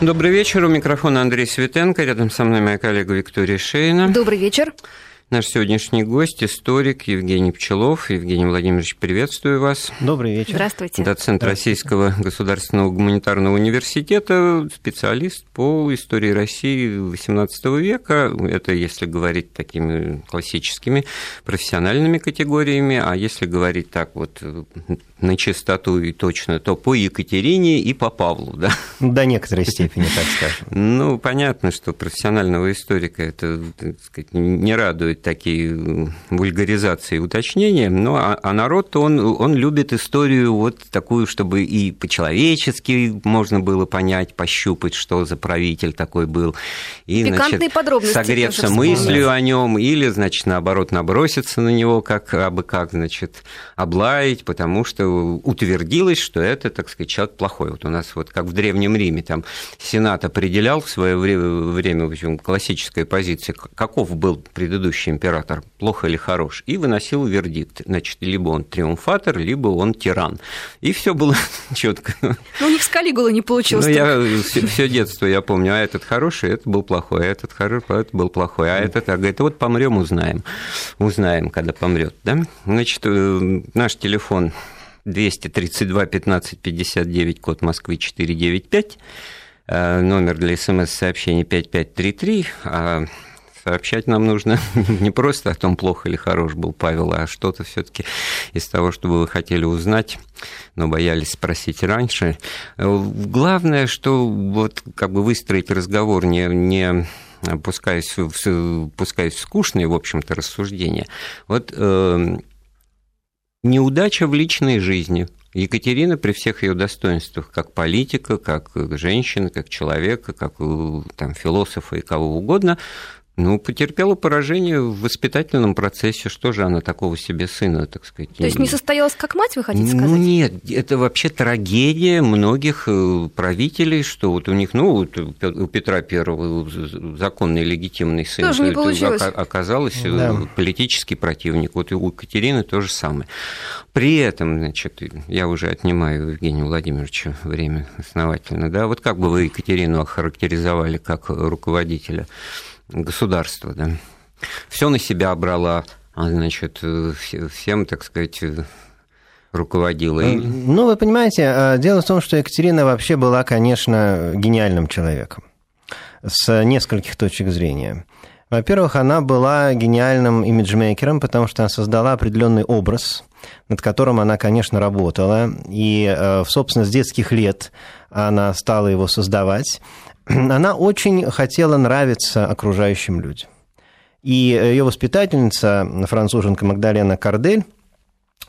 Добрый вечер. У микрофона Андрей Светенко. Рядом со мной моя коллега Виктория Шейна. Добрый вечер. Наш сегодняшний гость, историк Евгений Пчелов. Евгений Владимирович, приветствую вас. Добрый вечер. Здравствуйте. Доцент Российского государственного гуманитарного университета, специалист по истории России XVIII века. Это если говорить такими классическими профессиональными категориями, а если говорить так вот на чистоту и точно, то по Екатерине и по Павлу, да? До некоторой степени, так скажем. Ну, понятно, что профессионального историка это, так сказать, не радует такие вульгаризации и уточнения, но а, а народ, он, он любит историю вот такую, чтобы и по-человечески можно было понять, пощупать, что за правитель такой был. И, Пикантные значит, подробности согреться мыслью о нем или, значит, наоборот, наброситься на него, как абы как, значит, облаять, потому что утвердилось, что это, так сказать, человек плохой. Вот у нас вот как в Древнем Риме, там Сенат определял в свое время, в общем, классическая позиция, каков был предыдущий император, плохо или хорош, и выносил вердикт. Значит, либо он триумфатор, либо он тиран. И все было четко. Ну, у них с Калигула не получилось. Ну, я все детство я помню, а этот хороший, это был плохой, а этот хороший, а это был плохой, а этот, а говорит, вот помрем, узнаем. Узнаем, когда помрет, да? Значит, э, наш телефон 232 15 59, код Москвы 495, э, номер для смс-сообщений 5533, а сообщать нам нужно не просто о том, плохо или хорош был Павел, а что-то все таки из того, что вы хотели узнать, но боялись спросить раньше. Главное, что вот как бы выстроить разговор не, не пускаясь в, пускаясь в скучные, в общем-то, рассуждения. Вот э, неудача в личной жизни. Екатерина при всех ее достоинствах, как политика, как женщина, как человека, как там, философа и кого угодно, ну, потерпела поражение в воспитательном процессе. Что же она такого себе сына, так сказать? То есть не состоялась как мать, вы хотите сказать? Ну, нет, это вообще трагедия многих э, правителей, что вот у них, ну, вот у Петра Первого законный легитимный сын Тоже не получилось. оказалось э, да. политический противник. Вот и у Екатерины то же самое. При этом, значит, я уже отнимаю у Евгения Владимировича время основательно, да, вот как бы вы Екатерину охарактеризовали как руководителя? Государства, да. Все на себя брала, а, значит, всем, так сказать, руководила. Э, ну, вы понимаете, э, дело в том, что Екатерина вообще была, конечно, гениальным человеком с нескольких точек зрения. Во-первых, она была гениальным имиджмейкером, потому что она создала определенный образ, над которым она, конечно, работала. И, э, собственно, с детских лет она стала его создавать. она очень хотела нравиться окружающим людям. И ее воспитательница, француженка Магдалена Кардель,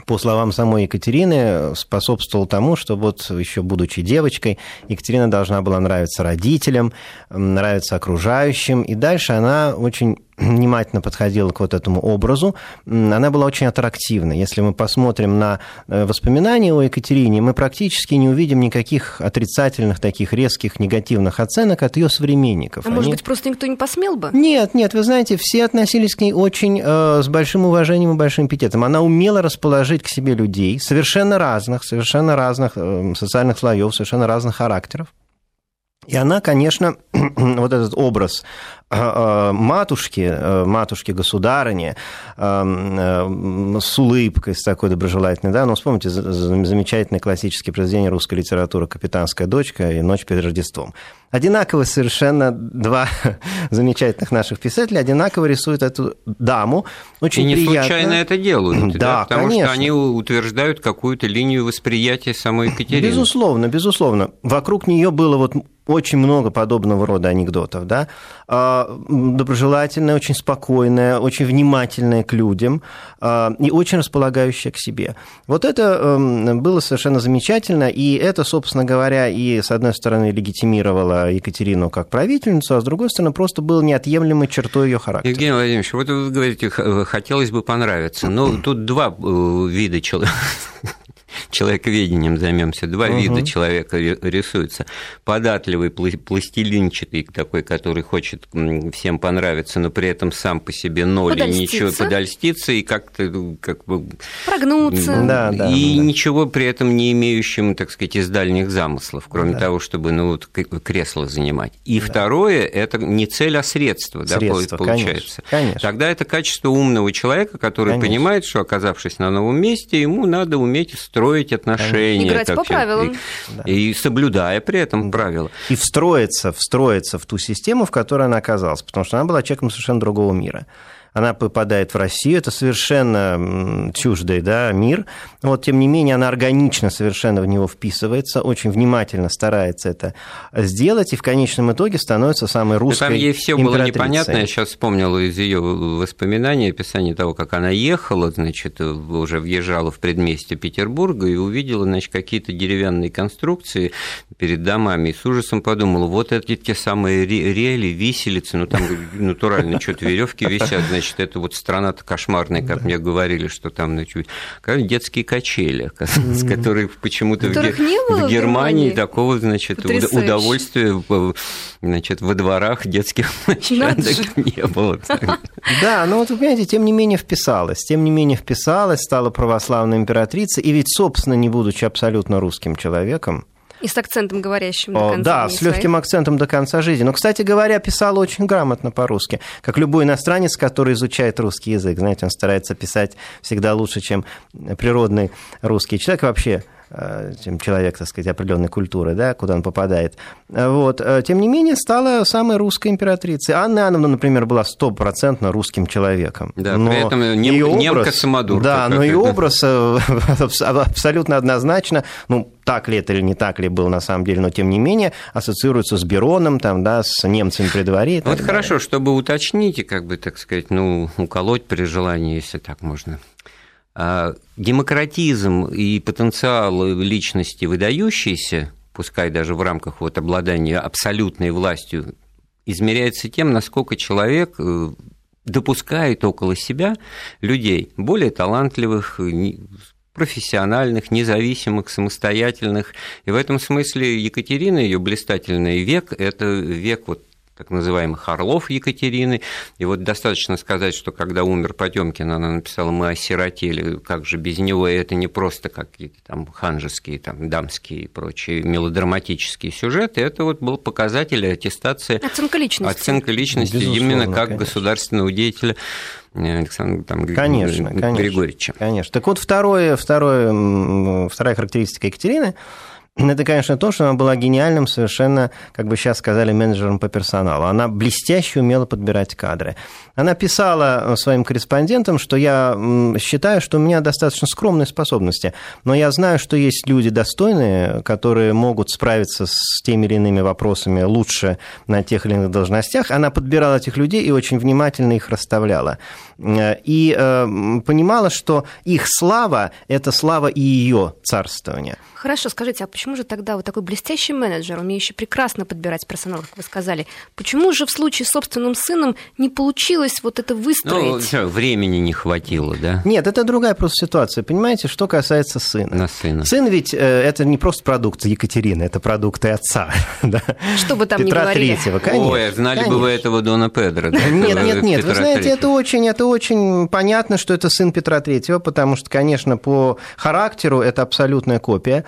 по словам самой Екатерины, способствовал тому, что вот еще будучи девочкой, Екатерина должна была нравиться родителям, нравиться окружающим, и дальше она очень внимательно подходила к вот этому образу, она была очень аттрактивна. Если мы посмотрим на э, воспоминания о Екатерине, мы практически не увидим никаких отрицательных, таких резких, негативных оценок от ее современников. А Они... может быть, просто никто не посмел бы? Нет, нет, вы знаете, все относились к ней очень э, с большим уважением и большим пикетом. Она умела расположить к себе людей совершенно разных, совершенно разных э, социальных слоев, совершенно разных характеров. И она, конечно, вот этот образ матушки, э, матушки государыни э, с улыбкой, с такой доброжелательной, да, ну, вспомните замечательное классическое произведение русской литературы «Капитанская дочка» и «Ночь перед Рождеством». Одинаково совершенно два замечательных наших писателя одинаково рисуют эту даму. Очень и не приятно. случайно это делают, да, да потому конечно. что они утверждают какую-то линию восприятия самой Екатерины. Безусловно, безусловно. Вокруг нее было вот очень много подобного рода анекдотов, да, а, доброжелательная, очень спокойная, очень внимательная к людям а, и очень располагающая к себе. Вот это эм, было совершенно замечательно, и это, собственно говоря, и, с одной стороны, легитимировало Екатерину как правительницу, а с другой стороны, просто было неотъемлемой чертой ее характера. Евгений Владимирович, вот вы говорите, хотелось бы понравиться, но тут два э, вида человека человековедением займемся. Два угу. вида человека рисуются. Податливый, пластилинчатый такой, который хочет всем понравиться, но при этом сам по себе ноль, подольститься. и ничего подольститься, и как-то как бы... Прогнуться. Да, да, и да. ничего при этом не имеющим, так сказать, из дальних замыслов, кроме да. того, чтобы ну, вот, кресло занимать. И да. второе – это не цель, а средство, средство да, получается. Конечно, конечно. Тогда это качество умного человека, который конечно. понимает, что, оказавшись на новом месте, ему надо уметь строить отношения. Играть по правилам. И, и соблюдая при этом правила. И встроиться, встроиться в ту систему, в которой она оказалась, потому что она была человеком совершенно другого мира она попадает в Россию, это совершенно чуждый да, мир. Вот, тем не менее, она органично совершенно в него вписывается, очень внимательно старается это сделать, и в конечном итоге становится самой русской Там ей все было непонятно, я сейчас вспомнил из ее воспоминаний, описание того, как она ехала, значит, уже въезжала в предместье Петербурга и увидела, значит, какие-то деревянные конструкции перед домами, и с ужасом подумала, вот эти те самые рели, виселицы, ну там натурально что-то веревки висят, значит, значит, это вот страна-то кошмарная, как да. мне говорили, что там значит, детские качели, mm-hmm. которые почему-то в, в, в Германии такого, значит, удовольствия значит, во дворах детских площадок не было. Да, но вот, вы понимаете, тем не менее вписалась, тем не менее вписалась, стала православной императрицей, и ведь, собственно, не будучи абсолютно русским человеком, и с акцентом говорящим до конца Да, с легким акцентом до конца жизни. Но, кстати говоря, писала очень грамотно по-русски. Как любой иностранец, который изучает русский язык. Знаете, он старается писать всегда лучше, чем природный русский человек. Вообще чем человек, так сказать, определенной культуры, да, куда он попадает. Вот. Э, тем не менее, стала самой русской императрицей. Анна Иоанновна, например, была стопроцентно русским человеком. Да, но при этом нем, образ, немка-самодурка. Да, но и образ э, абсолютно однозначно, ну, так ли это или не так ли был на самом деле, но тем не менее ассоциируется с Бероном, там, да, с немцами при дворе. Вот хорошо, чтобы уточнить, как бы, так сказать, ну, уколоть при желании, если так можно. А, демократизм и потенциал личности выдающийся, пускай даже в рамках вот обладания абсолютной властью, измеряется тем, насколько человек э, допускает около себя людей более талантливых, профессиональных, независимых, самостоятельных. И в этом смысле Екатерина, ее блистательный век, это век вот так называемых орлов Екатерины. И вот достаточно сказать, что когда умер Потемкин, она написала «Мы осиротели», как же без него, и это не просто какие-то там ханжеские, там, дамские и прочие мелодраматические сюжеты, это вот был показатель аттестации... Оценка личности. Оценка личности Безусловно, именно как конечно. государственного деятеля э, Александра там, конечно, Григорьевича. Конечно. Так вот, второе, второе, вторая характеристика Екатерины – это, конечно, то, что она была гениальным совершенно, как бы сейчас сказали, менеджером по персоналу. Она блестяще умела подбирать кадры. Она писала своим корреспондентам, что я считаю, что у меня достаточно скромные способности, но я знаю, что есть люди достойные, которые могут справиться с теми или иными вопросами лучше на тех или иных должностях. Она подбирала этих людей и очень внимательно их расставляла. И э, понимала, что их слава – это слава и ее царствования. Хорошо, скажите, а почему же тогда вот такой блестящий менеджер, умеющий прекрасно подбирать персонал, как вы сказали, почему же в случае с собственным сыном не получилось вот это выстроить? Ну, времени не хватило, да? Нет, это другая просто ситуация. Понимаете, что касается сына. На сына. Сын ведь э, это не просто продукт Екатерины, это продукты отца. Да? Что бы там Петра ни говорили. Третьего, конечно. Ой, знали конечно. бы вы этого Дона Педро. Да? Нет, нет, нет. Вы знаете, это очень, это очень понятно, что это сын Петра Третьего, потому что, конечно, по характеру это абсолютная копия.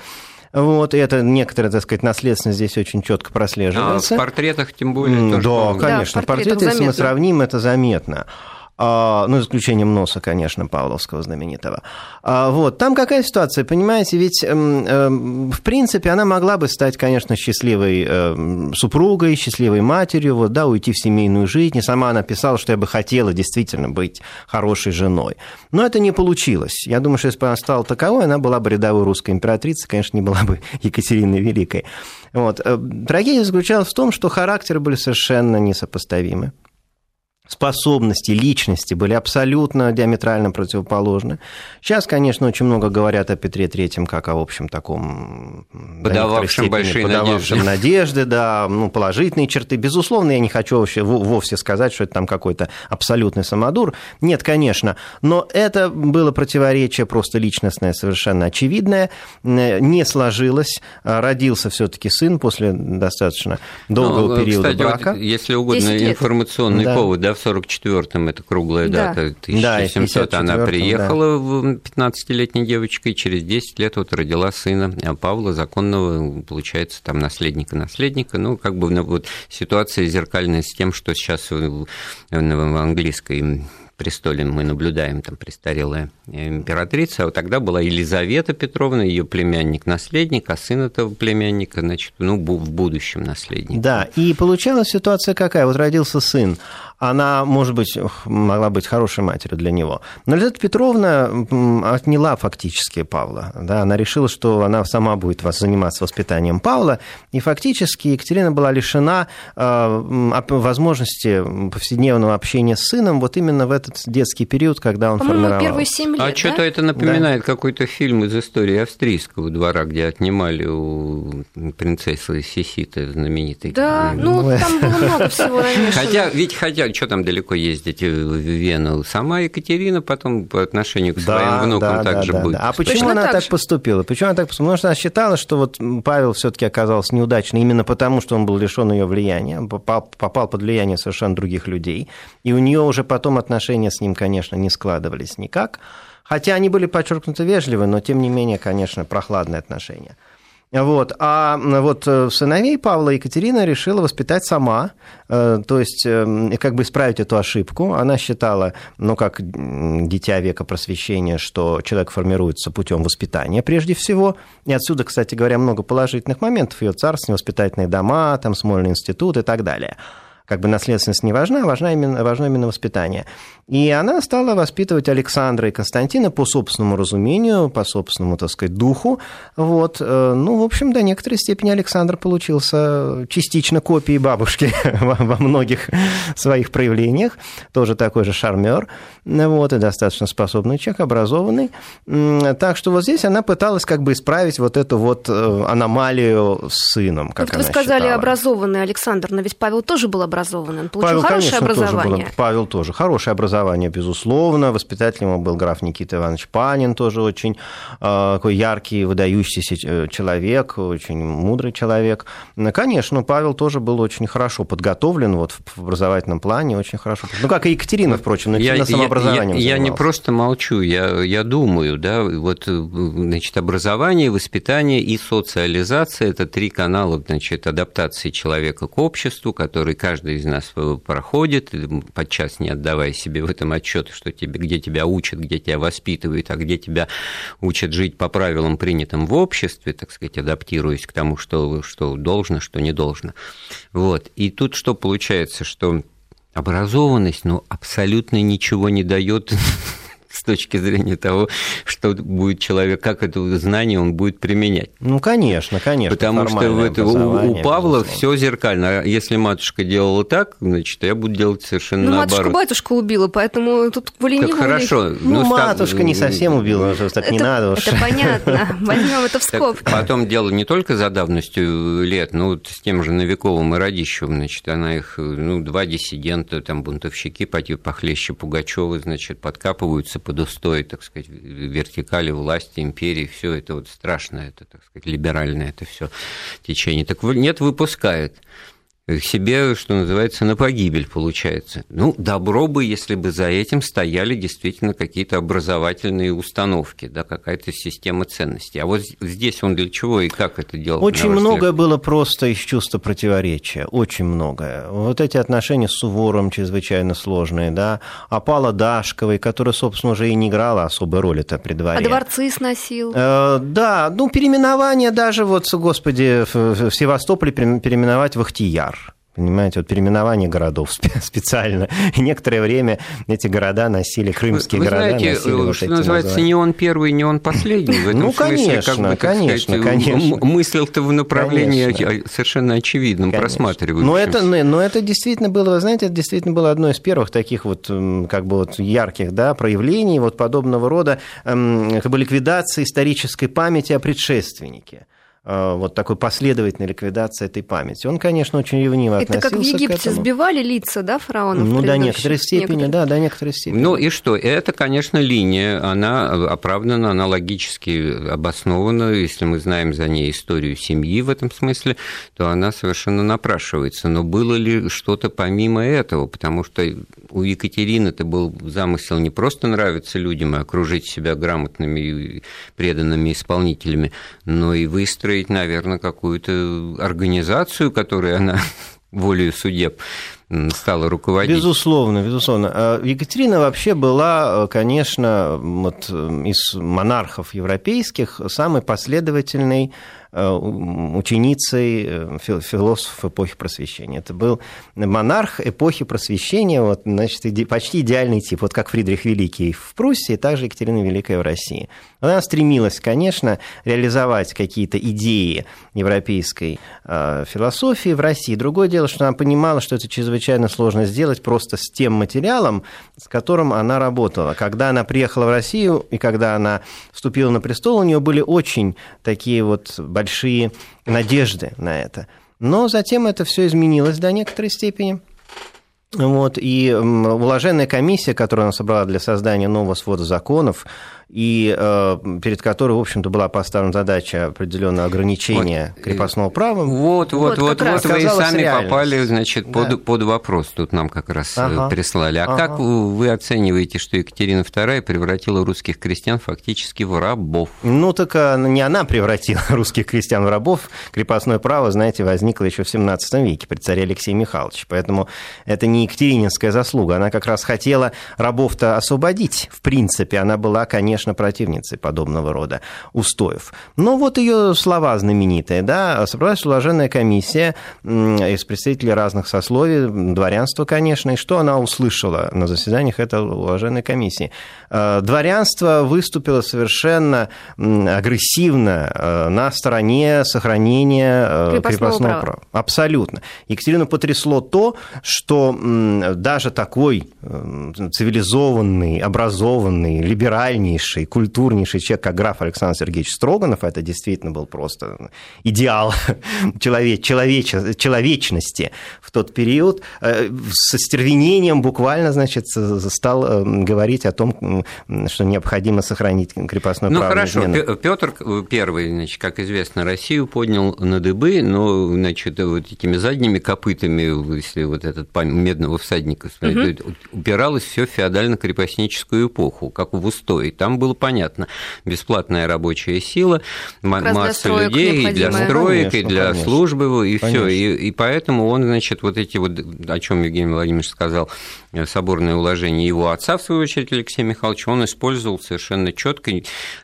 Вот, и это некоторая, так сказать, наследственность здесь очень четко прослеживается. А в портретах тем более. Да, тоже, конечно. Да, в портреты, если мы сравним, это заметно. А, ну, исключением носа, конечно, Павловского знаменитого. А, вот, там какая ситуация, понимаете, ведь, эм, эм, в принципе, она могла бы стать, конечно, счастливой эм, супругой, счастливой матерью, вот, да, уйти в семейную жизнь, и сама она писала, что я бы хотела действительно быть хорошей женой. Но это не получилось. Я думаю, что если бы она стала таковой, она была бы рядовой русской императрицей, конечно, не была бы Екатериной Великой. Вот. Э, трагедия заключалась в том, что характеры были совершенно несопоставимы. Способности, личности были абсолютно диаметрально противоположны. Сейчас, конечно, очень много говорят о Петре Третьем как о, общем, таком... Подававшем большие подававшем надежды. надежды, да, ну, положительные черты. Безусловно, я не хочу вообще вовсе сказать, что это там какой-то абсолютный самодур. Нет, конечно. Но это было противоречие просто личностное, совершенно очевидное. Не сложилось. Родился все таки сын после достаточно долгого ну, периода кстати, брака. Вот, если угодно, информационный да. повод, да, в 44-м, это круглая да. дата, 1700, да, она приехала да. 15-летней девочкой, через 10 лет вот родила сына а Павла, законного, получается, там, наследника-наследника, ну, как бы ну, вот ситуация зеркальная с тем, что сейчас в, в английской престоле мы наблюдаем там престарелая императрица, а вот тогда была Елизавета Петровна, ее племянник-наследник, а сын этого племянника, значит, ну, в будущем наследник. Да, и получалась ситуация какая? Вот родился сын, она, может быть, могла быть хорошей матерью для него. Но Елизавета Петровна отняла фактически Павла. Да, она решила, что она сама будет заниматься воспитанием Павла, и фактически Екатерина была лишена э, возможности повседневного общения с сыном вот именно в этот детский период, когда он формировал. первые 7 лет, А да? что-то это напоминает да. какой-то фильм из истории австрийского двора, где отнимали у принцессы Сиситы знаменитой. Да, ну, там было много всего намешано. Хотя, ведь хотя что там далеко ездить в Вену? Сама Екатерина потом по отношению к своим да, внукам да, также да, будет. Да. А почему она так, так поступила? Почему она так поступила? Потому что она считала, что вот Павел все-таки оказался неудачным именно потому, что он был лишен ее влияния, попал, попал под влияние совершенно других людей, и у нее уже потом отношения с ним, конечно, не складывались никак. Хотя они были подчеркнуто вежливы, но тем не менее, конечно, прохладные отношения. Вот. А вот э, сыновей Павла Екатерина решила воспитать сама, э, то есть э, как бы исправить эту ошибку. Она считала, ну, как дитя века просвещения, что человек формируется путем воспитания прежде всего. И отсюда, кстати говоря, много положительных моментов. Ее царственные воспитательные дома, там Смольный институт и так далее как бы наследственность не важна, важна именно, важно именно воспитание. И она стала воспитывать Александра и Константина по собственному разумению, по собственному, так сказать, духу. Вот. Э, ну, в общем, до некоторой степени Александр получился частично копией бабушки во многих своих проявлениях. Тоже такой же шармер. Вот, и достаточно способный человек, образованный. Так что вот здесь она пыталась как бы исправить вот эту вот э, аномалию с сыном, как вот она Вы сказали считала. образованный Александр, но ведь Павел тоже был образованный, он получил Павел, хорошее конечно, образование. Тоже был, Павел тоже хорошее образование безусловно. Воспитателем его был граф Никита Иванович Панин, тоже очень э, такой яркий, выдающийся э, человек, очень мудрый человек. Конечно, Павел тоже был очень хорошо подготовлен вот, в образовательном плане, очень хорошо. Ну, как и Екатерина, впрочем, но я, самообразованием я, я, я не просто молчу, я, я думаю, да, вот, значит, образование, воспитание и социализация – это три канала, значит, адаптации человека к обществу, который каждый из нас проходит, подчас не отдавая себе в этом отчет, что тебе, где тебя учат, где тебя воспитывают, а где тебя учат жить по правилам, принятым в обществе, так сказать, адаптируясь к тому, что, что должно, что не должно. Вот. И тут что получается, что образованность, ну, абсолютно ничего не дает с точки зрения того, что будет человек, как это знание он будет применять. Ну, конечно, конечно. Потому что в это, у, у Павла все зеркально. А если матушка делала так, значит, я буду делать совершенно ну, наоборот. матушка батюшка убила, поэтому тут волей Так хорошо. Ну, ну матушка не совсем убила, что так это, не надо уж. Это понятно. Возьмем это в скобки. Потом дело не только за давностью лет, ну, с тем же Новиковым и Радищевым, значит, она их, ну, два диссидента, там, бунтовщики, похлеще Пугачева, значит, подкапываются под так сказать, вертикали власти, империи, все это вот страшное, это, так сказать, либеральное это все течение. Так нет, выпускает себе, что называется, на погибель получается. Ну, добро бы, если бы за этим стояли действительно какие-то образовательные установки, да, какая-то система ценностей. А вот здесь он для чего и как это делал? Очень многое было просто из чувства противоречия, очень многое. Вот эти отношения с Сувором чрезвычайно сложные, да, а Пала Дашковой, которая, собственно, уже и не играла особой роли это при дворе. А дворцы сносил. Э, да, ну, переименование даже, вот, господи, в Севастополе переименовать в Ахтияр Понимаете, вот переименование городов специально. И некоторое время эти города носили, крымские Вы города знаете, носили вот что называется, названия. не он первый, не он последний. В этом Ну, смысле, конечно, как бы, конечно, сказать, конечно. Мыслил-то в направлении Конечно. совершенно очевидном, Конечно. просматривающемся. Но это, но это действительно было, вы знаете, это действительно было одно из первых таких вот как бы вот ярких да, проявлений вот подобного рода как бы ликвидации исторической памяти о предшественнике Э, вот такой последовательной ликвидации этой памяти. Он, конечно, очень ревниво Это относился как в Египте к этому. сбивали лица, да, фараонов? Ну, до некоторой степени, Некоторых. да, до некоторой степени. Ну и что? Это, конечно, линия, она оправдана, она логически обоснована. Если мы знаем за ней историю семьи в этом смысле, то она совершенно напрашивается. Но было ли что-то помимо этого? Потому что у Екатерины это был замысел не просто нравиться людям и окружить себя грамотными и преданными исполнителями, но и выстроить, наверное, какую-то организацию, которой она волею судеб стала руководить. Безусловно, безусловно. А Екатерина вообще была, конечно, вот э, из монархов европейских самой последовательной э, ученицей э, фил- философов эпохи Просвещения. Это был монарх эпохи Просвещения, вот, значит, почти идеальный тип, вот как Фридрих Великий в Пруссии, так же Екатерина Великая в России. Она стремилась, конечно, реализовать какие-то идеи европейской э, философии в России. Другое дело, что она понимала, что это чрезвычайно сложно сделать просто с тем материалом, с которым она работала. Когда она приехала в Россию и когда она вступила на престол, у нее были очень такие вот большие надежды на это. Но затем это все изменилось до некоторой степени. Вот, и уложенная комиссия, которую она собрала для создания нового свода законов, и э, перед которой, в общем-то, была поставлена задача определенного ограничения Вот, крепостного права. Вот, вот, Вот, вот, вы и сами реальность. попали, значит, под, Да. под вопрос. Тут нам как раз э, Ага. прислали. А Ага. как вы вы оцениваете, что Екатерина II превратила русских крестьян фактически в рабов? Ну, так а, не она превратила русских крестьян в рабов. Крепостное право, знаете, возникло еще в 17 веке при царе Алексее Михайловиче. Поэтому это не Екатерининская заслуга. Она как раз хотела рабов-то освободить. В принципе, она была, конечно, противницей подобного рода устоев. Но вот ее слова знаменитые, да, собралась уложенная комиссия из представителей разных сословий, дворянства, конечно, и что она услышала на заседаниях этой уложенной комиссии? Э, Дворянство выступило совершенно агрессивно э, на стороне сохранения э, Крепостного крепостного права. права. Абсолютно. Екатерину потрясло то, что даже такой цивилизованный, образованный, либеральнейший, культурнейший человек, как граф Александр Сергеевич Строганов, это действительно был просто идеал человеч, человеч- человечности в тот период, э, со стервенением буквально, значит, стал э, говорить о том, что необходимо сохранить крепостное Ну право. хорошо, неизменно. Петр Первый, значит, как известно, Россию поднял на дыбы, но, значит, вот этими задними копытами, если вот этот медного всадника смотреть, упиралось все в феодально-крепостническую эпоху, как в Устое. Там было понятно, бесплатная рабочая сила, масса людей, и для строек, и Конечно, для конечно. службы, и все. И, и поэтому он, значит, вот эти вот, о чем Евгений Владимирович сказал, э, соборное уложение его отца, в свою очередь, Алексея Михайловича, он использовал совершенно четко,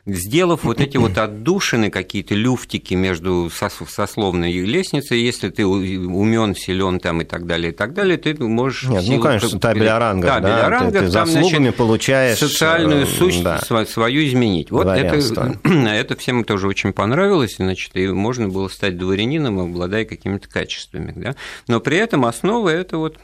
сделав вот эти вот отдушины, какие-то люфтики между сос- сословной лестницей, если ты умен, силен там и так далее, и так далее, ты можешь... Нет, ну, конечно, табель о рангах, Табель да, о рангах, ты- ты там, значит, получаешь, социальную э, суть да. Свою изменить. Вот это, Дворянство. это всем тоже очень понравилось, значит, и можно было стать дворянином, обладая какими-то качествами. Да? Но при этом основа это вот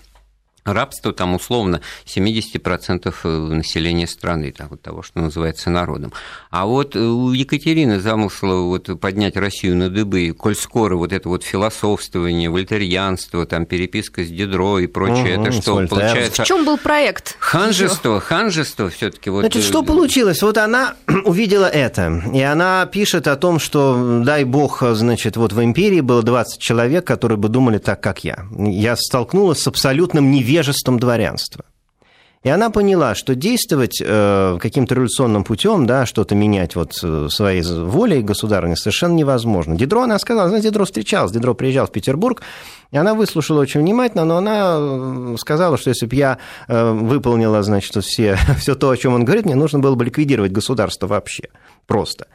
рабство там условно 70% населения страны, так, вот того, что называется народом. А вот у Екатерины замысла вот поднять Россию на дыбы, коль скоро вот это вот философствование, вольтерианство, там переписка с Дидро и прочее, это что, получается... В чем был проект? Ханжество, ханжество все-таки вот. Значит, что э, получилось? Вот она увидела это, и она пишет о том, что, дай бог, значит, вот в империи было 20 человек, которые бы думали так, как я. Я столкнулась с абсолютным невежеством дворянства. И она поняла, что действовать э, каким-то революционным путем, да, что-то менять вот э, своей волей государственной совершенно невозможно. Дидро, она сказала, знаете, Дидро встречалась, Дидро приезжал в Петербург, и она выслушала очень внимательно, но она э, сказала, что если бы я выполнила, значит, все, все то, о чем он говорит, мне нужно было бы ликвидировать государство вообще. Просто.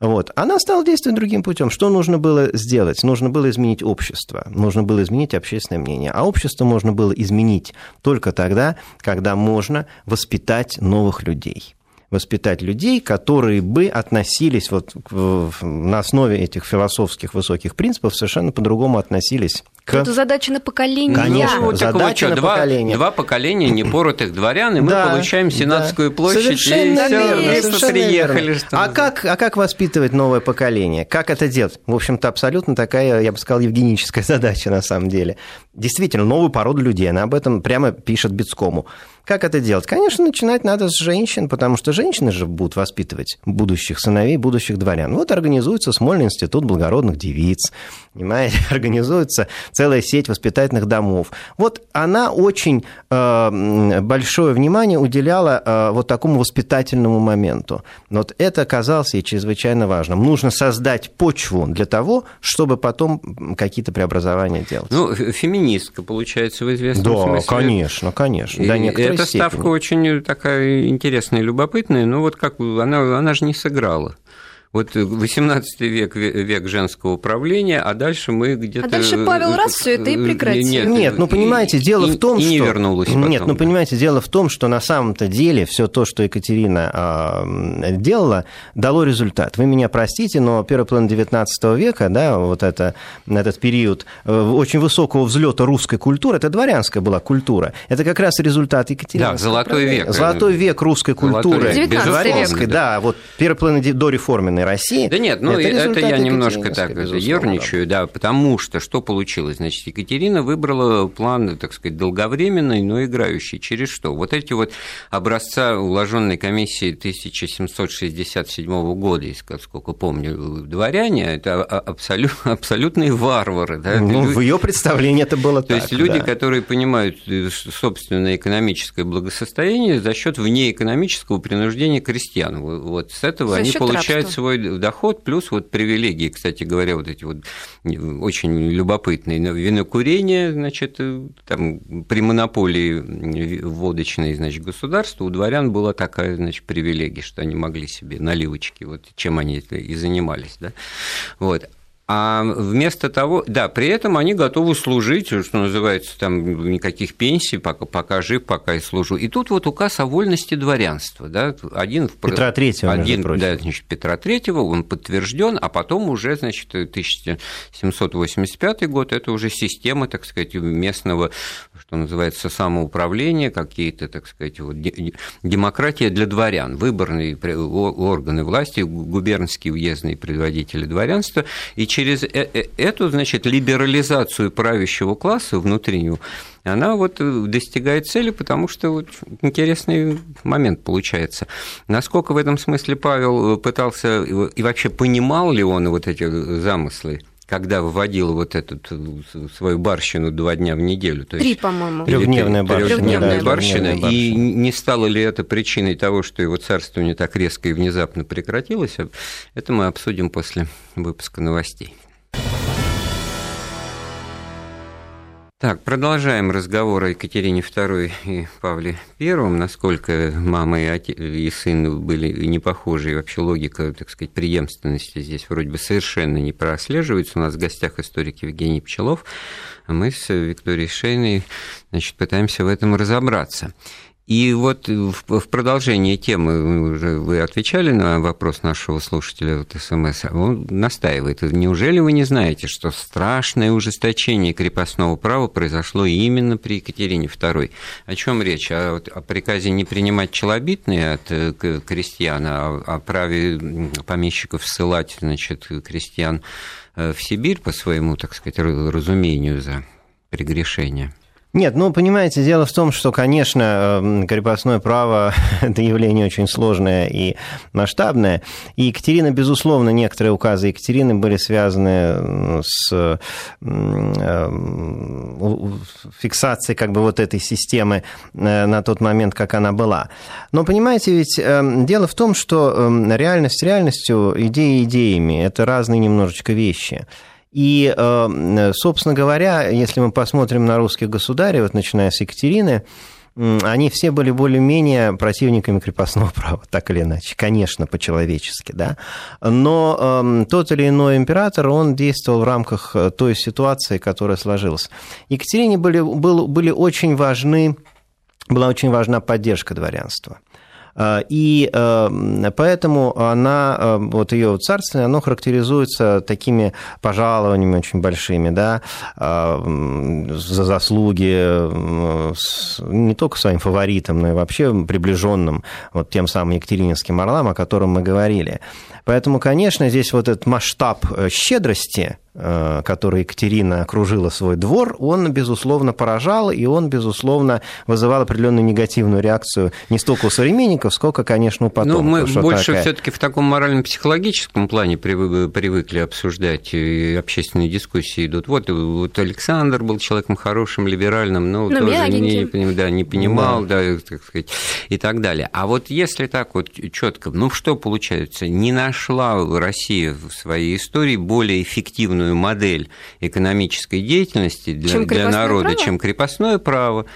Вот. Она стала действовать другим путем. Что нужно было сделать? Нужно было изменить общество, нужно было изменить общественное мнение. А общество можно было изменить только тогда, когда можно воспитать новых людей воспитать людей, которые бы относились вот на основе этих философских высоких принципов совершенно по-другому относились к... Это задача на поколение. Конечно, ну, задача на два, поколение. Два поколения непоротых дворян, и мы да, получаем Сенатскую да. площадь. Совершенно и верно, совершенно приехали. Верно. А, как, а как воспитывать новое поколение? Как это делать? В общем-то, абсолютно такая, я бы сказал, евгеническая задача на самом деле. Действительно, новую породу людей. Она об этом прямо пишет Бецкому. Как это делать? Конечно, начинать надо с женщин, потому что женщины же будут воспитывать будущих сыновей, будущих дворян. Вот организуется Смольный институт благородных девиц, понимаете, организуется целая сеть воспитательных домов. Вот она очень э, большое внимание уделяла э, вот такому воспитательному моменту. Вот это оказалось ей чрезвычайно важным. Нужно создать почву для того, чтобы потом какие-то преобразования делать. Ну, феминистка, получается, в известном да, смысле. Да, конечно, конечно. И, некоторой Эта степени. ставка очень такая интересная и любопытная, но вот как она, она же не сыграла. Вот 18 век, век женского управления, а дальше мы где-то... А дальше Павел раз все это и прекратил. Нет, нет ну понимаете, дело и, в том, и что... не вернулась потом. Нет, ну понимаете, дело в том, что на самом-то деле все то, что Екатерина э, делала, дало результат. Вы меня простите, но первый план 19 века, да, вот это, этот период э, очень высокого взлета русской культуры, это дворянская была культура, это как раз результат Екатерины. Да, золотой век. Золотой век русской культуры. Золотой век. Дворянской, да, вот первый план до реформенной России. Да нет, ну это, это я немножко так ерничаю, да, потому что что получилось? Значит, Екатерина выбрала план, так сказать, долговременный, но играющий. Через что? Вот эти вот образца уложенной комиссии 1767 года, сколько помню, дворяне, это абсолют, абсолютные варвары. Да? Ну, люди, в ее представлении это было то так. То есть люди, да. которые понимают э, собственное экономическое благосостояние за счет внеэкономического принуждения крестьян. Вот с этого за они получают рабства. свой доход, плюс вот привилегии, кстати говоря, вот эти вот очень любопытные. Винокурение, значит, там при монополии водочной, значит, государства у дворян была такая, значит, привилегия, что они могли себе наливочки, вот чем они и занимались, да. Вот. А вместо того, да, при этом они готовы служить, что называется, там никаких пенсий, пока, пока жив, пока и служу. И тут вот указ о вольности дворянства, да, один в Петра Третьего, один, да, значит, Петра Третьего, он подтвержден, а потом уже, значит, 1785 год, это уже система, так сказать, местного, что называется, самоуправления, какие-то, так сказать, вот, демократия для дворян, выборные органы власти, губернские уездные предводители дворянства, и через э, э, эту, значит, либерализацию правящего класса внутреннюю, она вот э, достигает цели, потому что вот интересный момент получается. Насколько в этом смысле Павел пытался и вообще понимал ли он вот эти замыслы? Когда вводил вот эту свою барщину два дня в неделю. То Три, по-моему. Трехдневная барщина. Трехдневная барщина. И не стало ли это причиной того, что его царствование так резко и внезапно прекратилось, это мы обсудим после выпуска новостей. Так, продолжаем разговор о Екатерине II и Павле I. Насколько мама и, отец, и сын были не похожи, и вообще логика, так сказать, преемственности здесь вроде бы совершенно не прослеживается. У нас в гостях историк Евгений Пчелов, а мы с Викторией Шейной значит, пытаемся в этом разобраться. И вот в продолжении темы, уже вы отвечали на вопрос нашего слушателя вот СМС, он настаивает, неужели вы не знаете, что страшное ужесточение крепостного права произошло именно при Екатерине II? О чем речь? О, о приказе не принимать челобитные от э, крестьян, а о праве помещиков ссылать значит, крестьян э, в Сибирь по своему, так сказать, разумению за прегрешение? Нет, ну, понимаете, дело в том, что, конечно, эм, крепостное право – это явление очень сложное и масштабное. И Екатерина, безусловно, некоторые указы Екатерины были связаны с эм, фиксацией как бы вот этой системы э, на тот момент, как она была. Но, понимаете, ведь эм, дело в том, что реальность реальностью, идеи идеями – это разные немножечко вещи. И, э, собственно говоря, если мы посмотрим на русских государей, вот начиная с Екатерины, они все были более-менее противниками крепостного права, так или иначе, конечно, по-человечески, да. Но э, тот или иной император, он действовал в рамках э, той ситуации, которая сложилась. Екатерине были, был, были очень важны, была очень важна поддержка дворянства. А, и э, поэтому она, э, вот ее царствие, оно характеризуется такими пожалованиями очень большими, да, а, за заслуги не только своим фаворитом, но и вообще приближенным вот тем самым Екатерининским орлам, о котором мы говорили. Поэтому, конечно, здесь вот этот масштаб э, щедрости, э, который Екатерина окружила свой двор, он, безусловно, поражал, и он, безусловно, вызывал определенную негативную реакцию не столько у современников, сколько, конечно, у потомков. Ну, мы больше такая... все-таки в таком морально-психологическом плане привыкли обсуждать, и общественные дискуссии идут. Вот, вот Александр был человеком хорошим, либеральным, но ну, тоже не, не, да, не понимал, да. да, так сказать, и так далее. А вот если так вот четко, ну что получается? Не на нашла Россия в своей истории более эффективную модель экономической деятельности для, для народа, право? чем крепостное право.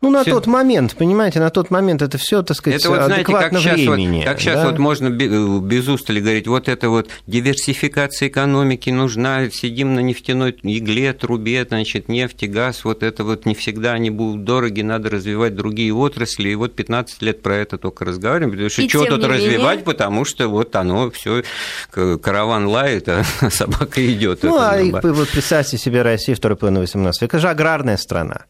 Ну, на все... тот момент, понимаете, на тот момент это все, так сказать, это вот, знаете, адекватно как времени. Сейчас, вот, как сейчас да? вот можно без устали говорить, вот это вот диверсификация экономики нужна, сидим на нефтяной игле, трубе, значит, нефть и газ, вот это вот не всегда они будут дороги, надо развивать другие отрасли, и вот 15 лет про это только разговариваем, потому что что тут развивать, потому что вот оно все караван лает, а собака идет. Ну, а вот представьте себе Россию второй половины 18 века, это же аграрная страна.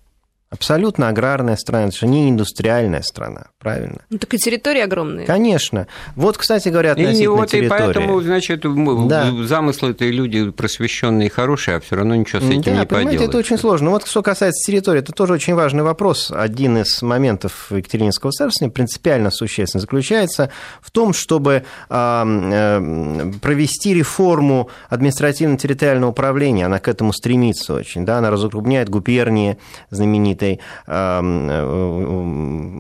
Абсолютно аграрная страна, это же не индустриальная страна, правильно? Ну, так и территории огромные. Конечно. Вот, кстати говоря, относительно и вот, территории. И поэтому, значит, да. замыслы это люди просвещенные и хорошие, а все равно ничего с этим да, не поделать. это очень сложно. Вот что касается территории, это тоже очень важный вопрос. Один из моментов Екатерининского царствования принципиально существенно заключается в том, чтобы э, провести реформу административно-территориального управления. Она к этому стремится очень. Да? Она разукрупняет губернии знаменитые знаменитой э,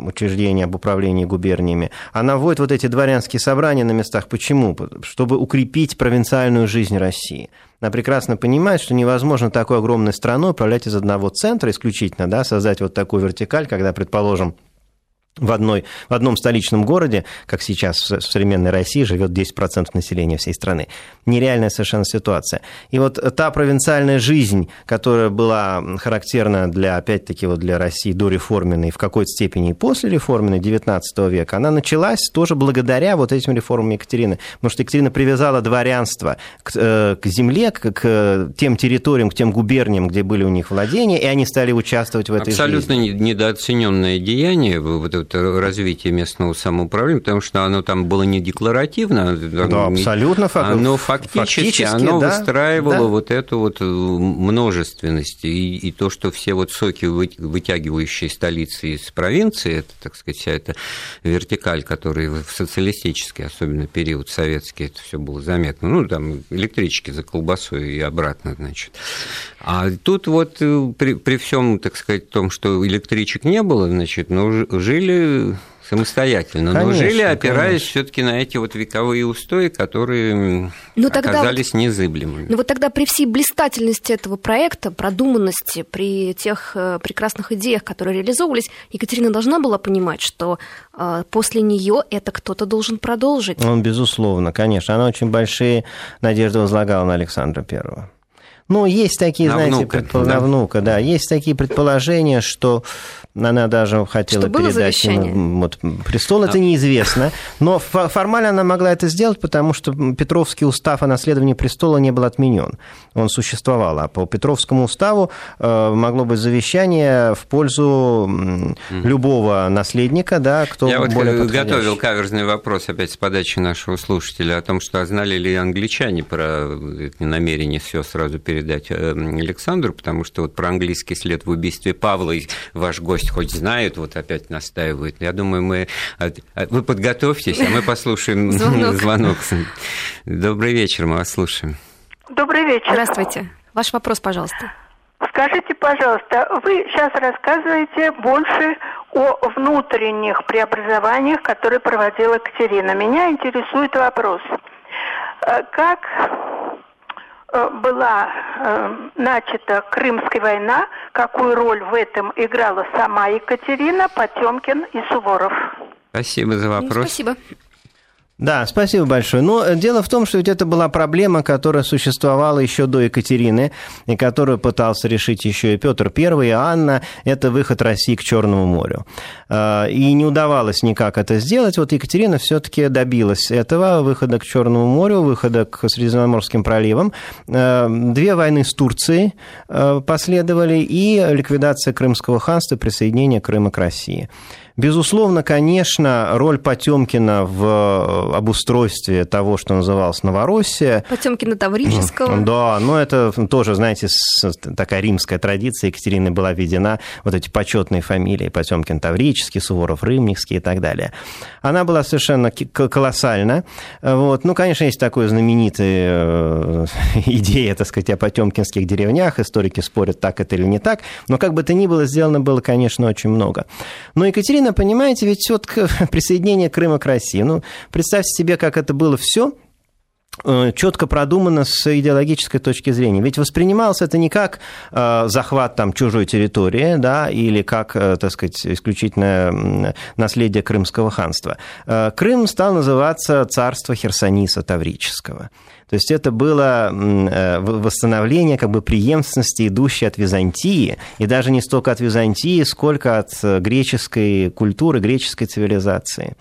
учреждения об управлении губерниями, она вводит вот эти дворянские собрания на местах. Почему? Чтобы укрепить провинциальную жизнь России. Она прекрасно понимает, что невозможно такой огромной страной управлять из одного центра исключительно, да, создать вот такую вертикаль, когда, предположим, в, одной, в одном столичном городе, как сейчас в современной России, живет 10% населения всей страны. Нереальная совершенно ситуация. И вот та провинциальная жизнь, которая была характерна для, опять-таки, вот для России до реформенной, в какой-то степени и после реформенной 19 века, она началась тоже благодаря вот этим реформам Екатерины. Потому что Екатерина привязала дворянство к, э, к земле, к, к тем территориям, к тем губерниям, где были у них владения, и они стали участвовать в этой Абсолютно жизни. Абсолютно недооцененное деяние, вот это развитие местного самоуправления, потому что оно там было не декларативно, да, абсолютно факт. оно фактически, фактически оно да, выстраивало да. вот эту вот множественность и, и то, что все вот соки, вытягивающие столицы из провинции, это, так сказать, вся эта вертикаль, которая в социалистический, особенно период советский, это все было заметно. Ну, там электрички за колбасой и обратно, значит. А тут вот э, при, при всем, так сказать, том, что электричек не было, значит, но жили самостоятельно, конечно, но жили, опираясь все-таки на эти вот вековые устои, которые но ну, оказались вот, незыблемыми. Ну вот тогда при всей блистательности этого проекта, продуманности, при тех э, прекрасных идеях, которые реализовывались, Екатерина должна была понимать, что э, после нее это кто-то должен продолжить. Он, безусловно, конечно. Она очень большие надежды возлагала на Александра Первого. Ну, есть такие, на знаете, внука, предпол... да? на внука, да, есть такие предположения, что она даже хотела что передать ему вот, престол, это а... неизвестно. Но формально она могла это сделать, потому что Петровский устав о наследовании престола не был отменен. Он существовал. А по Петровскому уставу э, могло быть завещание в пользу любого наследника, да, кто Я более вот готовил каверзный вопрос опять с подачи нашего слушателя о том, что знали ли англичане про намерение все сразу передать э, Александру, потому что вот про английский след в убийстве Павла ваш гость гость хоть знает, вот опять настаивает. Я думаю, мы... Вы подготовьтесь, а мы послушаем звонок. звонок. Добрый вечер, мы вас слушаем. Добрый вечер. Здравствуйте. Ваш вопрос, пожалуйста. Скажите, пожалуйста, вы сейчас рассказываете больше о внутренних преобразованиях, которые проводила Катерина. Меня интересует вопрос. Э, как была э, начата Крымская война, какую роль в этом играла сама Екатерина, Потемкин и Суворов? Спасибо за вопрос. Спасибо. Да, спасибо большое. Но э, дело в том, что ведь это была проблема, которая существовала еще до Екатерины, и которую пытался решить еще и Петр I, и Анна. Это выход России к Черному морю. А, и не удавалось никак это сделать. Вот Екатерина все-таки добилась этого, выхода к Черному морю, выхода к Средиземноморским проливам. А, две войны с Турцией последовали, и ликвидация Крымского ханства, присоединение Крыма к России. Безусловно, конечно, роль Потемкина в э, обустройстве того, что называлось Новороссия. Потемкина Таврического. Да, но это тоже, знаете, такая римская традиция. Екатерины была введена вот эти почетные фамилии Потемкин Таврический, Суворов Рымникский и так далее. Она была совершенно колоссальна. Вот. Ну, конечно, есть такая знаменитая э, идея, так сказать, о потемкинских деревнях. Историки спорят, так это или не так. Но как бы то ни было, сделано было, конечно, очень много. Но Екатерина Украина, понимаете, ведь вот присоединение Крыма к России. Ну, представьте себе, как это было все э, четко продумано с идеологической точки зрения. Ведь воспринималось это не как э, захват там, чужой территории, да, или как, э, так сказать, исключительное наследие Крымского ханства. Крым стал называться царство Херсониса Таврического. То есть это было э, восстановление как бы преемственности, идущей от Византии, и даже не столько от Византии, сколько от э, греческой культуры, греческой цивилизации.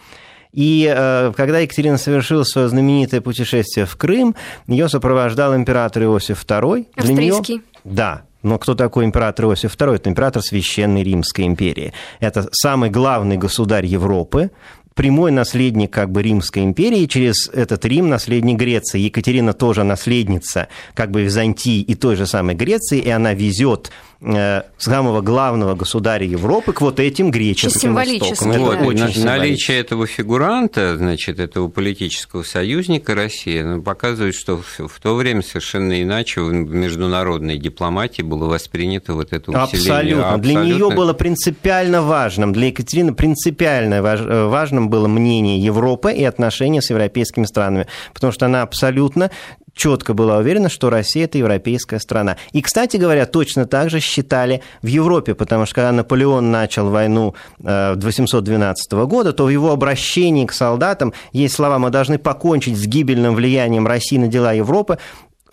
И э, когда Екатерина совершила свое знаменитое путешествие в Крым, ее сопровождал император Иосиф II. Австрийский. Нее, да, но кто такой император Иосиф II? Это император Священной Римской империи. Это самый главный государь Европы, прямой наследник как бы Римской империи, через этот Рим наследник Греции. Екатерина тоже наследница как бы Византии и той же самой Греции, и она везет Э, самого главного государя Европы к вот этим греческим символически, ну, вот, очень Наличие этого фигуранта, значит, этого политического союзника России, ну, показывает, что в то время совершенно иначе в международной дипломатии было воспринято вот это усиление. Абсолютно. Абсолютно. Для нее было принципиально важным, для Екатерины принципиально э, было мнение Европы и отношения с европейскими странами, потому что она абсолютно четко была уверена, что Россия – это европейская страна. И, кстати говоря, точно так же считали в Европе, потому что когда Наполеон начал войну 812 э, года, то в его обращении к солдатам есть слова «мы должны покончить с гибельным влиянием России на дела Европы,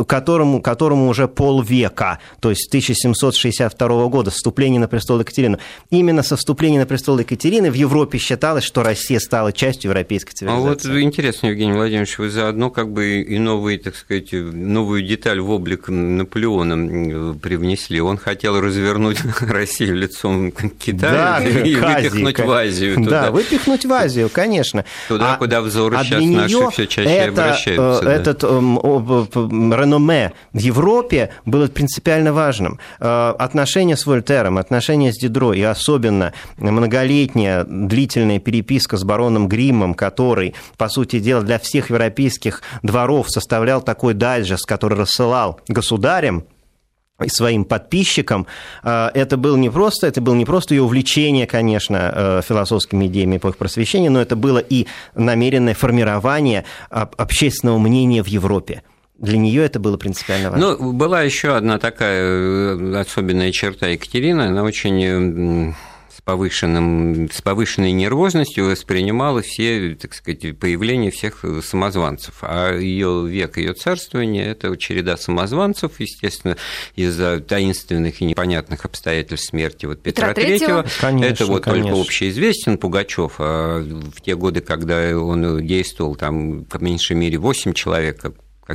которому, которому уже полвека, то есть 1762 года, вступление на престол Екатерины. Именно со вступления на престол Екатерины в Европе считалось, что Россия стала частью европейской цивилизации. А вот интересно, Евгений Владимирович, вы заодно как бы и новые, так сказать, новую деталь в облик Наполеона привнесли. Он хотел развернуть Россию лицом к Китаю да, и выпихнуть в Азию. Туда. Да, выпихнуть в Азию, конечно. Туда, а, куда взоры а сейчас наши все чаще это, обращаются. Этот да реноме в Европе было принципиально важным. Э, отношения с Вольтером, отношения с Дидро и особенно многолетняя длительная переписка с бароном Гриммом, который, по сути дела, для всех европейских дворов составлял такой дайджест, который рассылал государям, и своим подписчикам. Э, это был не просто, это было не просто ее увлечение, конечно, э, философскими идеями эпохи просвещения, но это было и намеренное формирование общественного мнения в Европе для нее это было принципиально важно. Ну, была еще одна такая э, особенная черта Екатерины, она очень э, с, повышенным, с повышенной нервозностью воспринимала все, так сказать, появление всех самозванцев. А ее век, ее царствование – это череда самозванцев, естественно, из-за таинственных и непонятных обстоятельств смерти вот Петра, Петра III. Конечно, это вот конечно. только общеизвестен Пугачев, а в те годы, когда он действовал, там, по меньшей мере, 8 человек, как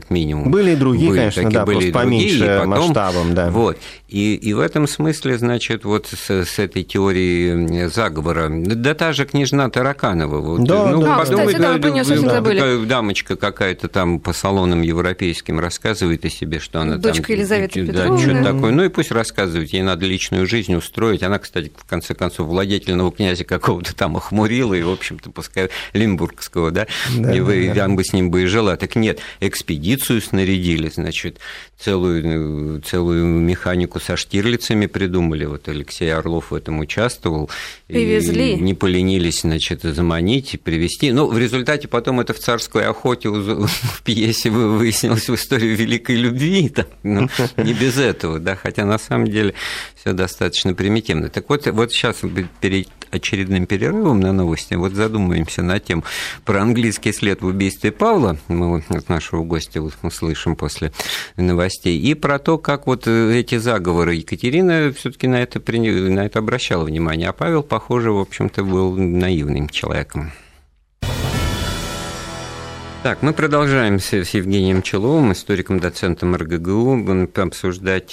минимум. Были и другие, были, конечно, да, были просто поменьше другие, потом, масштабом, да. Вот. И, и в этом смысле, значит, вот с, с этой теорией заговора, да та же княжна Тараканова, вот, да, ну, да, подумай, кстати, да, да, да, забыли. дамочка какая-то там по салонам европейским рассказывает о себе, что она Дочка там... Елизаветы да, Петровны. что такое. Ну и пусть рассказывает, ей надо личную жизнь устроить. Она, кстати, в конце концов, владетельного князя какого-то там охмурила, и, в общем-то, пускай Лимбургского, да, да и вы, да, да. бы с ним бы и жила. Так нет, экспедиция экспедицию снарядили, значит, целую, целую механику со штирлицами придумали. Вот Алексей Орлов в этом участвовал. Привезли. И не поленились, значит, заманить и привезти. Но ну, в результате потом это в царской охоте в пьесе выяснилось в историю великой любви. Да? Ну, не без этого, да, хотя на самом деле все достаточно примитивно. Так вот, вот сейчас очередным перерывом на новости. Вот задумаемся над тем про английский след в убийстве Павла, мы от нашего гостя услышим после новостей, и про то, как вот эти заговоры Екатерина все-таки на это, на это обращала внимание, а Павел, похоже, в общем-то, был наивным человеком. Так, мы продолжаем с Евгением Человым, историком, доцентом РГГУ, обсуждать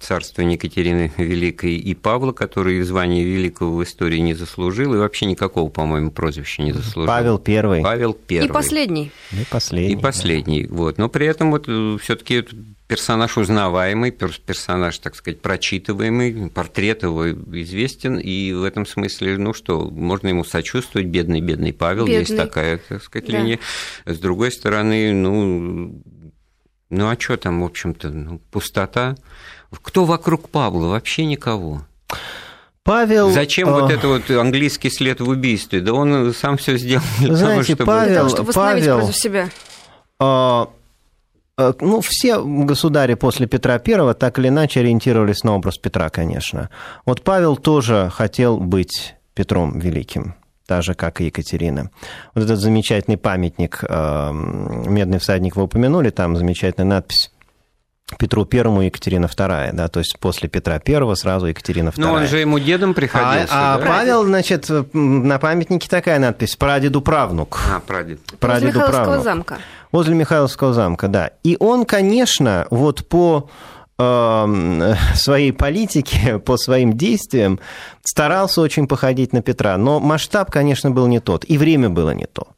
царствование Екатерины Великой и Павла, который звание Великого в истории не заслужил, и вообще никакого, по-моему, прозвища не заслужил. Павел Первый. Павел Первый. И последний. И последний. И последний, да. вот. Но при этом вот э, все таки персонаж узнаваемый, персонаж, так сказать, прочитываемый, портрет его известен, и в этом смысле, ну что, можно ему сочувствовать, бедный-бедный Павел, бедный. есть такая, так сказать, да. линия. С другой стороны, ну, ну а что там, в общем-то, ну, пустота. Кто вокруг Павла? Вообще никого. Павел... Зачем э... вот это вот английский след в убийстве? Да он сам все сделал для Знаете, того, чтобы... Павел, для того, чтобы Павел, против себя. Э ну, все государи после Петра I так или иначе ориентировались на образ Петра, конечно. Вот Павел тоже хотел быть Петром Великим так же, как и Екатерина. Вот этот замечательный памятник, э, «Медный всадник» вы упомянули, там замечательная надпись Петру Первому Екатерина Вторая, да, то есть после Петра Первого сразу Екатерина Вторая. Ну, он же ему дедом приходился, А, а Павел, значит, на памятнике такая надпись «Прадеду правнук». А, прадед. Прадеду правнук. замка. Возле Михайловского замка, да. И он, конечно, вот по э, своей политике, по своим действиям старался очень походить на Петра. Но масштаб, конечно, был не тот, и время было не то.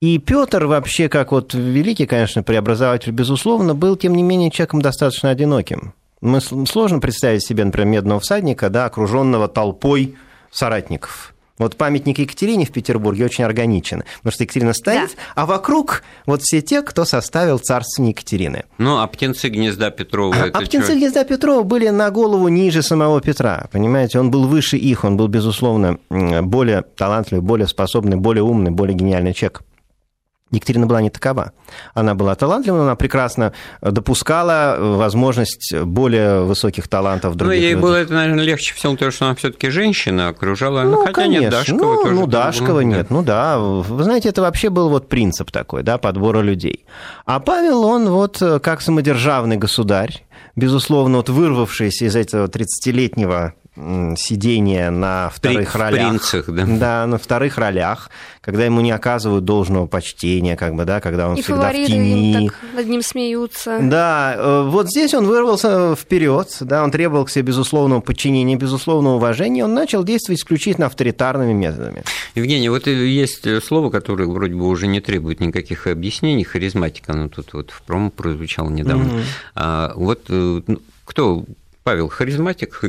И Петр вообще, как вот великий, конечно, преобразователь, безусловно, был, тем не менее, человеком достаточно одиноким. Мы сложно представить себе, например, медного всадника, да, окруженного толпой соратников – вот памятник Екатерине в Петербурге очень органичен, потому что Екатерина стоит, да. а вокруг вот все те, кто составил царствование Екатерины. Ну, а птенцы гнезда Петрова а, это А птенцы что? гнезда Петрова были на голову ниже самого Петра, понимаете? Он был выше их, он был, безусловно, более талантливый, более способный, более умный, более гениальный человек. Екатерина была не такова. Она была талантлива, она прекрасно допускала возможность более высоких талантов других Ну, ей людей. было это, наверное, легче всего, потому что она все таки женщина, окружала, ну, хотя конечно. нет, Дашкова ну, тоже. Ну, Дашкова было, нет, да. ну да. Вы знаете, это вообще был вот принцип такой, да, подбора людей. А Павел, он вот как самодержавный государь, безусловно, вот вырвавшийся из этого 30-летнего сидение на вторых При, ролях. Принцах, да. Да, на вторых ролях, когда ему не оказывают должного почтения, как бы, да, когда он и всегда в тени. так над ним смеются. Да, э, вот здесь он вырвался вперед, да, он требовал к себе безусловного подчинения, безусловного уважения, он начал действовать исключительно авторитарными методами. Евгений, вот есть слово, которое вроде бы уже не требует никаких объяснений, харизматика, оно тут вот в промо прозвучало недавно. Mm-hmm. А, вот э, ну, кто Павел, харизматик,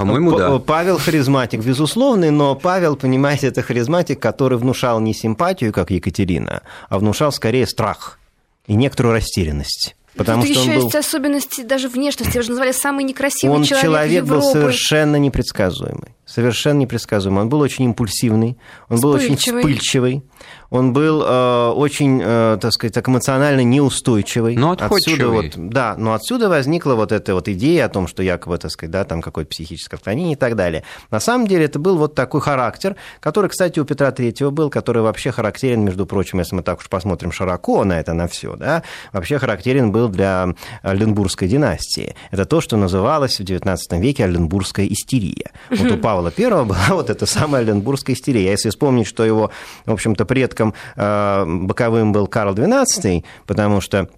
по-моему, да. Павел харизматик, безусловный, но Павел, понимаете, это харизматик, который внушал не симпатию, как Екатерина, а внушал скорее страх и некоторую растерянность. Потому Тут что еще был... есть особенности даже внешности. Вы же назвали самый некрасивый он человек человек Европы. был совершенно непредсказуемый. Совершенно непредсказуемый. Он был очень импульсивный, он был очень вспыльчивый он был э, очень, э, так сказать, так эмоционально неустойчивый. Но отсюда вот, Да, но отсюда возникла вот эта вот идея о том, что якобы, так сказать, да, там какое-то психическое отклонение и так далее. На самом деле это был вот такой характер, который, кстати, у Петра Третьего был, который вообще характерен, между прочим, если мы так уж посмотрим широко на это, на все, да, вообще характерен был для Ольденбургской династии. Это то, что называлось в XIX веке Ольденбургская истерия. Вот у Павла I была вот эта самая Ольденбургская истерия. Если вспомнить, что его, в общем-то, предком э, боковым был Карл XII, потому что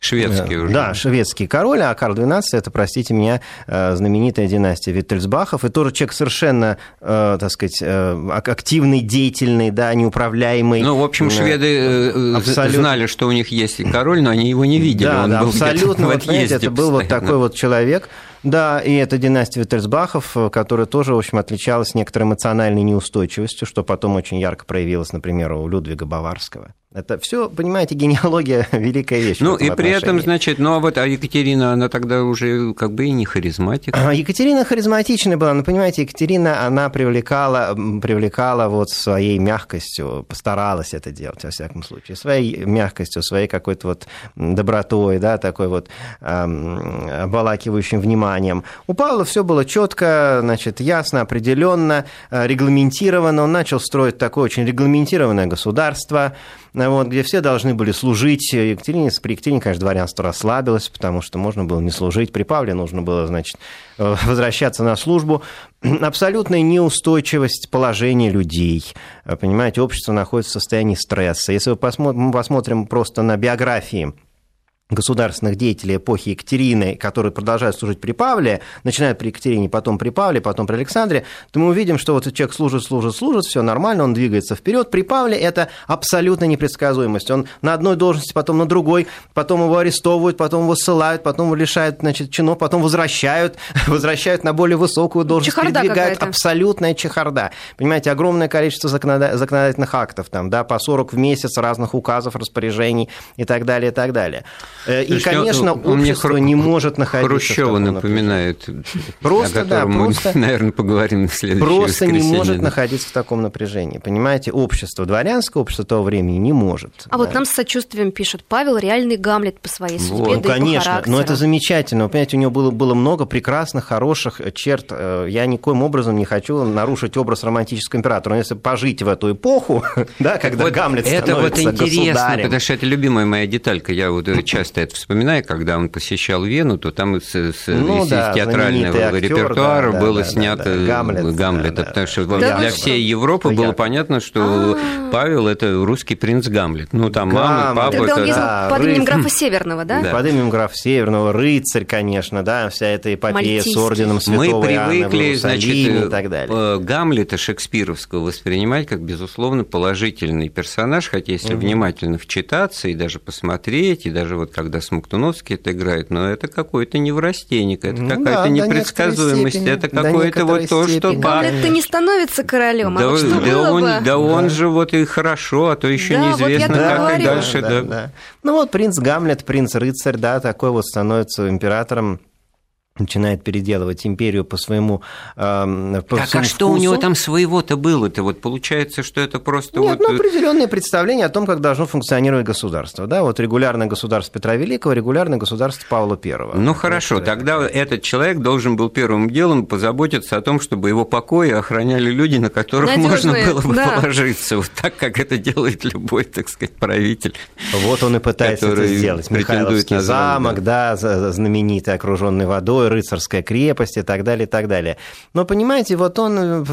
Шведский э, уже. Да, шведский король, а Карл XII – это, простите меня, э, знаменитая династия Виттельсбахов, и тоже человек совершенно, так сказать, активный, деятельный, да, неуправляемый. Ну, в общем, шведы абсолютно... знали, что у них есть король, но они его не видели. Да, Он да абсолютно, вот, знаете, это был вот такой да. вот человек, Да, и это династия Виттельсбахов, которая тоже, в общем, отличалась некоторой эмоциональной неустойчивостью, что потом очень ярко проявилось, например, у Людвига Баварского. Это все, понимаете, генеалогия великая вещь. Ну, и при этом, значит, ну, а вот а Екатерина, она тогда уже как бы и не харизматик. А, Екатерина харизматичная была, но, понимаете, Екатерина, она привлекала, привлекала вот своей мягкостью, постаралась это делать, во всяком случае, своей мягкостью, своей какой-то вот добротой, да, такой вот эм, обволакивающим вниманием. У Павла все было четко, значит, ясно, определенно, э, регламентировано. Он начал строить такое очень регламентированное государство, вот, где все должны были служить. Екатерине, при Екатерине, конечно, дворянство расслабилось, потому что можно было не служить. При Павле нужно было, значит, э, возвращаться на службу. Абсолютная неустойчивость положения людей. Понимаете, общество находится в состоянии стресса. Если мы посмотрим просто на биографии государственных деятелей эпохи Екатерины, которые продолжают служить при Павле, начинают при Екатерине, потом при Павле, потом при Александре, то мы увидим, что вот человек служит, служит, служит, все нормально, он двигается вперед. При Павле это абсолютная непредсказуемость. Он на одной должности, потом на другой, потом его арестовывают, потом его ссылают, потом его лишают значит, чинов, потом возвращают, возвращают на более высокую должность, чехарда передвигают. Абсолютная чехарда. Понимаете, огромное количество законодательных актов, там, да, по 40 в месяц разных указов, распоряжений и так далее, и так далее. Э, и, конечно, он, он общество мне не может находиться Хрущева напоминает, просто, о котором да, просто, мы, наверное, поговорим в следующем Просто не может находиться в таком напряжении. Понимаете, общество, дворянское общество того времени не может. А да. вот нам с сочувствием пишет Павел, реальный Гамлет по своей судьбе, вот. да ну, конечно, но это замечательно. Вы понимаете, у него было, было много прекрасных, хороших черт. Э, я никоим образом не хочу нарушить образ романтического императора. Но если пожить в эту эпоху, да, когда вот Гамлет это становится вот интересно, государем. потому что это любимая моя деталька. Я вот часто часто это вспоминаю, когда он посещал Вену, то там с, с, ну, из, да, театрального актер, репертуара да, было да, снято да, да, Гамлет, Гамлета, да, потому что да, для всей Европы было понятно, что А-а-а. Павел – это русский принц Гамлет. Ну, там мама, папа… Тогда он ездил да, под именем графа Северного, да? да? Под именем графа Северного, рыцарь, конечно, да, вся эта эпопея с орденом Святого Мы привыкли, значит, и так далее. Э, Гамлета шекспировского воспринимать как, безусловно, положительный персонаж, хотя если угу. внимательно вчитаться и даже посмотреть, и даже вот когда Смоктуновский это играет, но это какой-то неврастенник, это ну, какая-то да, непредсказуемость, это какое-то вот то, что... Гамлет-то не становится королем, а да, вот что да было он, бы? Да он же вот и хорошо, а то еще да, неизвестно, вот как говорю. и дальше. Да, да. Да. Ну вот принц Гамлет, принц-рыцарь, да, такой вот становится императором начинает переделывать империю по своему э, по Так, а что вкусу. у него там своего-то было-то? Вот получается, что это просто Нет, вот... ну, определенное представление о том, как должно функционировать государство. Да? Вот регулярное государство Петра Великого, регулярное государство Павла Первого. Ну, хорошо, тогда этот человек должен был первым делом позаботиться о том, чтобы его покои охраняли люди, на которых Надежные, можно было бы да. положиться. Вот так, как это делает любой, так сказать, правитель. Вот он и пытается это сделать. Михайловский замок, да, знаменитый, окруженный водой, рыцарская крепость и так далее, и так далее. Но, понимаете, вот он,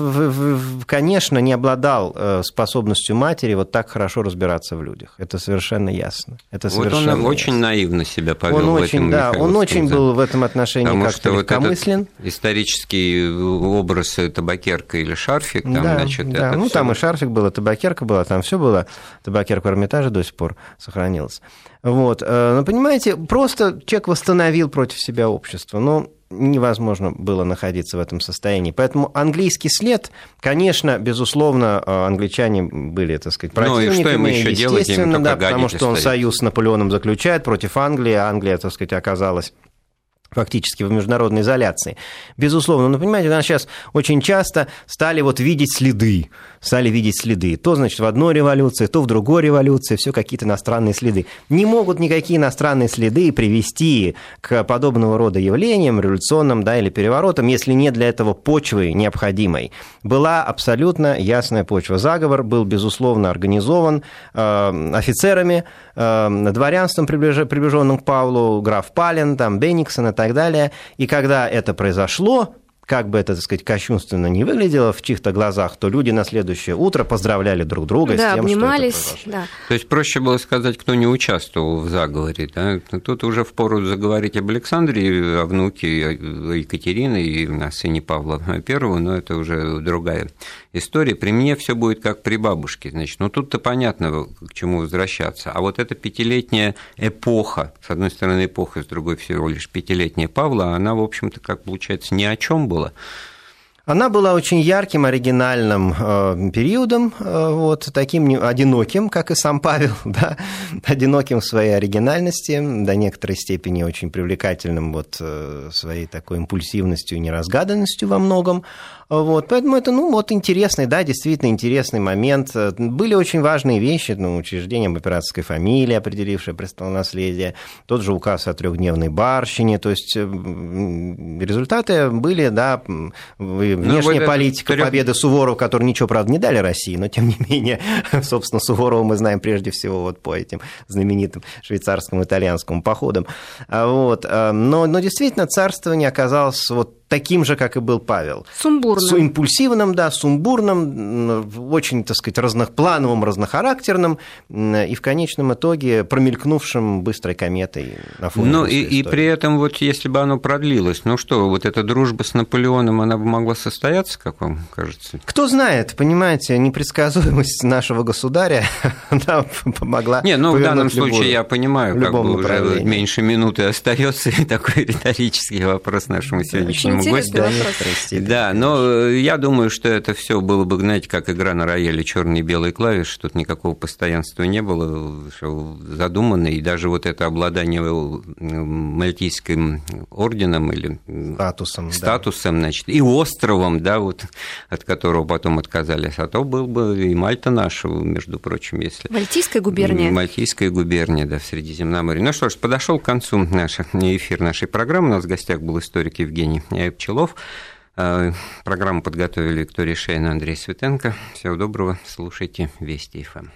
конечно, не обладал э, способностью матери вот так хорошо разбираться в людях. Это совершенно ясно. Это вот он ясно. очень наивно себя повел он в очень, этом да, он очень был в этом отношении Потому как-то вот легкомыслен. Исторический образ табакерка или шарфик, там, да, значит, да. ну, всё... там и шарфик был, и табакерка была, там все было. Табакерка в Эрмитаже до сих пор сохранилась. Вот. э, Но, понимаете, просто человек восстановил против себя общество. Но невозможно было находиться в этом состоянии. Поэтому английский след, конечно, безусловно, э, англичане были, так сказать, противниками. Ну и что им еще делать? Естественно, Им да, потому что он остается. союз с Наполеоном заключает против Англии, а Англия, так сказать, оказалась фактически в международной изоляции. Безусловно, но понимаете, у нас сейчас очень часто стали вот видеть следы, стали видеть следы. То, значит, в одной революции, то в другой революции, все какие-то иностранные следы. Не могут никакие иностранные следы привести к подобного рода явлениям, революционным, да, или переворотам, если нет для этого почвы необходимой. Была абсолютно ясная почва. Заговор был, безусловно, организован э, офицерами, дворянством, приближ- приближенным к Павлу, граф Пален, там, Бенниксон и так далее. И когда это произошло, как бы это, так сказать, кощунственно не выглядело в чьих-то глазах, то люди на следующее утро поздравляли друг друга да, с тем, обнимались, что это да. То есть проще было сказать, кто не участвовал в заговоре. Да? Тут уже впору заговорить об Александре, о внуке Екатерины и о сыне Павла Первого, но это уже другая история. При мне все будет как при бабушке. Значит, ну тут-то понятно, к чему возвращаться. А вот эта пятилетняя эпоха, с одной стороны эпоха, с другой всего лишь пятилетняя Павла, она, в общем-то, как получается, ни о чем была. Она была очень ярким, оригинальным э, периодом, э, вот, таким одиноким, как и сам Павел, да, одиноким в своей оригинальности, до некоторой степени очень привлекательным вот, э, своей такой импульсивностью и неразгаданностью во многом. Вот, поэтому это, ну, вот интересный, да, действительно интересный момент. Были очень важные вещи, ну, учреждение императорской фамилии, определившее престолонаследие, тот же указ о трехдневной барщине, то есть результаты были, да, внешняя ну, политика трех... победы Суворова, который ничего, правда, не дали России, но тем не менее, собственно, Суворова мы знаем прежде всего вот по этим знаменитым швейцарским итальянским походам. А вот. А, но, но действительно царствование оказалось вот таким же, как и был Павел. Сумбурным. С импульсивным, да, сумбурным, очень, так сказать, разноплановым, разнохарактерным, и в конечном итоге промелькнувшим быстрой кометой на фоне Ну, и, и при этом, вот если бы оно продлилось, ну что, вот эта дружба с Наполеоном, она бы могла состояться, как вам кажется? Кто знает, понимаете, непредсказуемость нашего государя, она помогла Не, ну, в данном случае я понимаю, как бы уже меньше минуты остается, и такой риторический вопрос нашему сегодняшнему нашему гостю. Да, но э, я думаю, что это все было бы, знаете, как игра на рояле черные и белые клавиши, тут никакого постоянства не было, задумано, и даже вот это обладание э, мальтийским орденом или статусом, статусом да. значит, и островом, да, вот, от которого потом отказались, а то был бы и Мальта наша, между прочим, если... Мальтийская губерния. Мальтийская губерния, да, в Средиземноморье. Ну что ж, подошел к концу наш эфир нашей программы. У нас в гостях был историк Евгений Пчелов. Э, программу подготовили Виктория Шейна, Андрей Светенко. Всего доброго, слушайте Вести ФМ.